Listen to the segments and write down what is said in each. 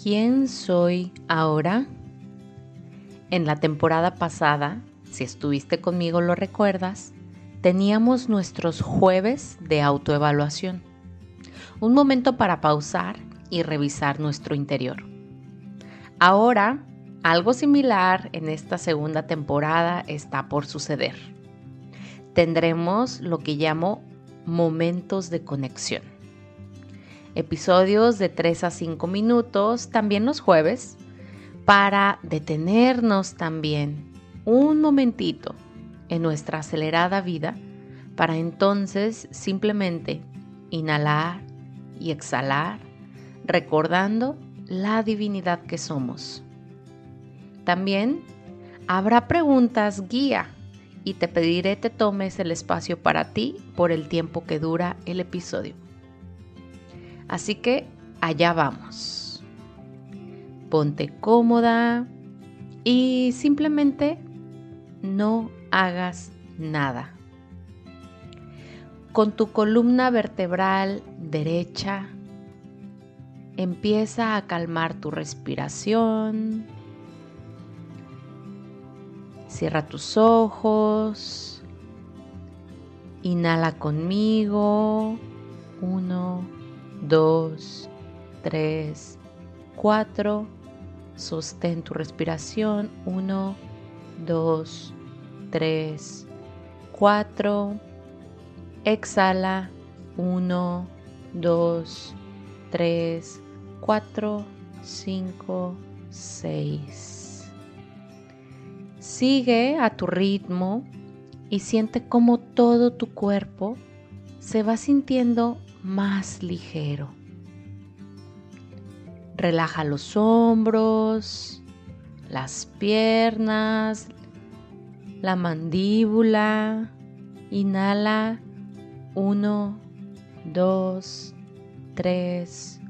¿Quién soy ahora? En la temporada pasada, si estuviste conmigo lo recuerdas, teníamos nuestros jueves de autoevaluación. Un momento para pausar y revisar nuestro interior. Ahora, algo similar en esta segunda temporada está por suceder. Tendremos lo que llamo momentos de conexión. Episodios de 3 a 5 minutos, también los jueves, para detenernos también un momentito en nuestra acelerada vida para entonces simplemente inhalar y exhalar, recordando la divinidad que somos. También habrá preguntas guía y te pediré te tomes el espacio para ti por el tiempo que dura el episodio. Así que allá vamos. Ponte cómoda y simplemente no hagas nada. Con tu columna vertebral derecha, empieza a calmar tu respiración. Cierra tus ojos. Inhala conmigo. Uno, dos, tres, cuatro. Sostén tu respiración. Uno, dos, tres, cuatro. Exhala. Uno, dos, tres, cuatro, cinco, seis. Sigue a tu ritmo y siente cómo todo tu cuerpo se va sintiendo más ligero. Relaja los hombros, las piernas, la mandíbula. Inhala 1, 2, 3,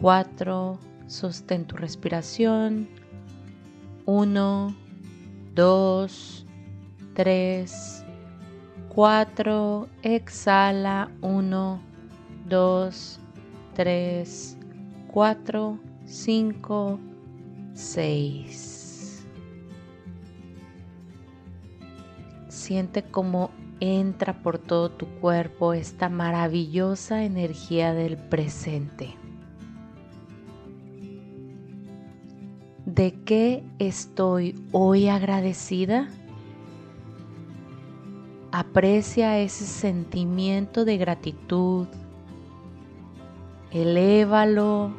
4. Sostén tu respiración. 1, 2, 3, 4. Exhala. 1, 2, 3, 4, 5, 6. Siente como entra por todo tu cuerpo esta maravillosa energía del presente. ¿De qué estoy hoy agradecida? Aprecia ese sentimiento de gratitud. Elévalo,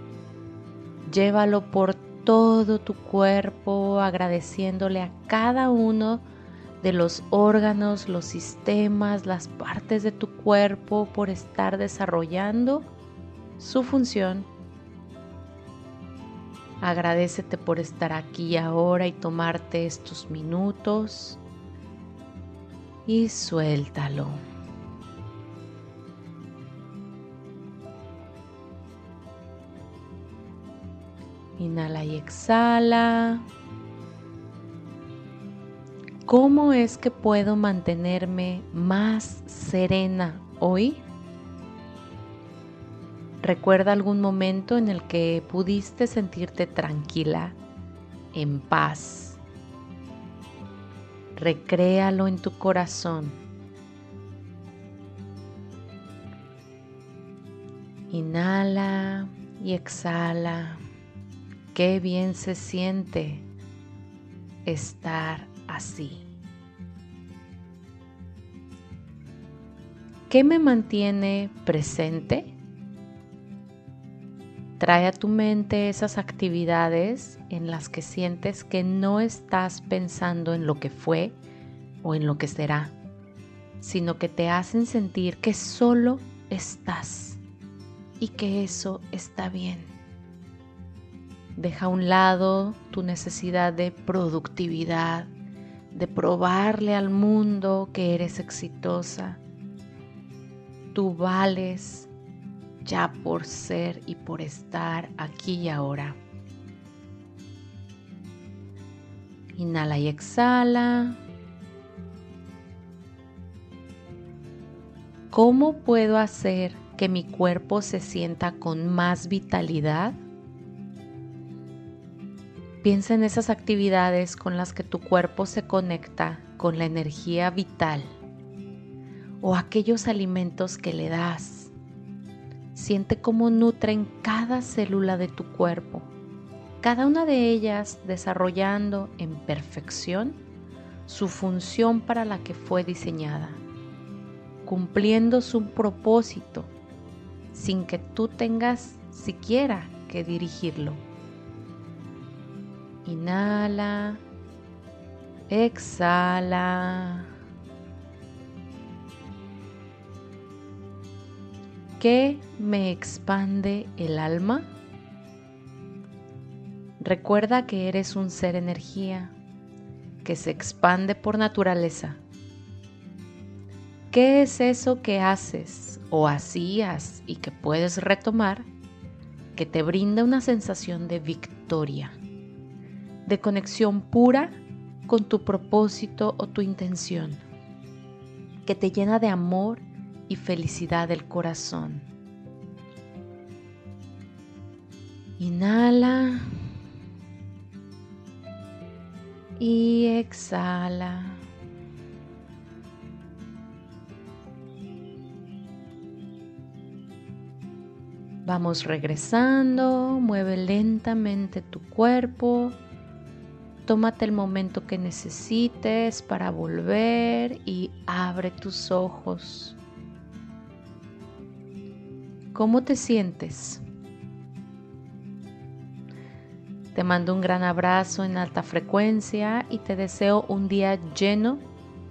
llévalo por todo tu cuerpo, agradeciéndole a cada uno de los órganos, los sistemas, las partes de tu cuerpo por estar desarrollando su función. Agradecete por estar aquí ahora y tomarte estos minutos y suéltalo. Inhala y exhala. ¿Cómo es que puedo mantenerme más serena hoy? ¿Recuerda algún momento en el que pudiste sentirte tranquila, en paz? Recréalo en tu corazón. Inhala y exhala. Qué bien se siente estar así. ¿Qué me mantiene presente? Trae a tu mente esas actividades en las que sientes que no estás pensando en lo que fue o en lo que será, sino que te hacen sentir que solo estás y que eso está bien. Deja a un lado tu necesidad de productividad, de probarle al mundo que eres exitosa. Tú vales ya por ser y por estar aquí y ahora. Inhala y exhala. ¿Cómo puedo hacer que mi cuerpo se sienta con más vitalidad? Piensa en esas actividades con las que tu cuerpo se conecta con la energía vital o aquellos alimentos que le das. Siente cómo nutren cada célula de tu cuerpo, cada una de ellas desarrollando en perfección su función para la que fue diseñada, cumpliendo su propósito sin que tú tengas siquiera que dirigirlo. Inhala, exhala. ¿Qué me expande el alma? Recuerda que eres un ser energía que se expande por naturaleza. ¿Qué es eso que haces o hacías y que puedes retomar que te brinda una sensación de victoria, de conexión pura con tu propósito o tu intención, que te llena de amor y felicidad del corazón. Inhala y exhala. Vamos regresando, mueve lentamente tu cuerpo, tómate el momento que necesites para volver y abre tus ojos. ¿Cómo te sientes? Te mando un gran abrazo en alta frecuencia y te deseo un día lleno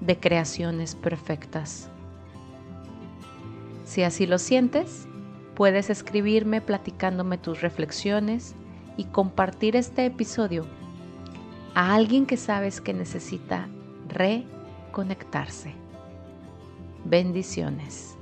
de creaciones perfectas. Si así lo sientes, puedes escribirme platicándome tus reflexiones y compartir este episodio a alguien que sabes que necesita reconectarse. Bendiciones.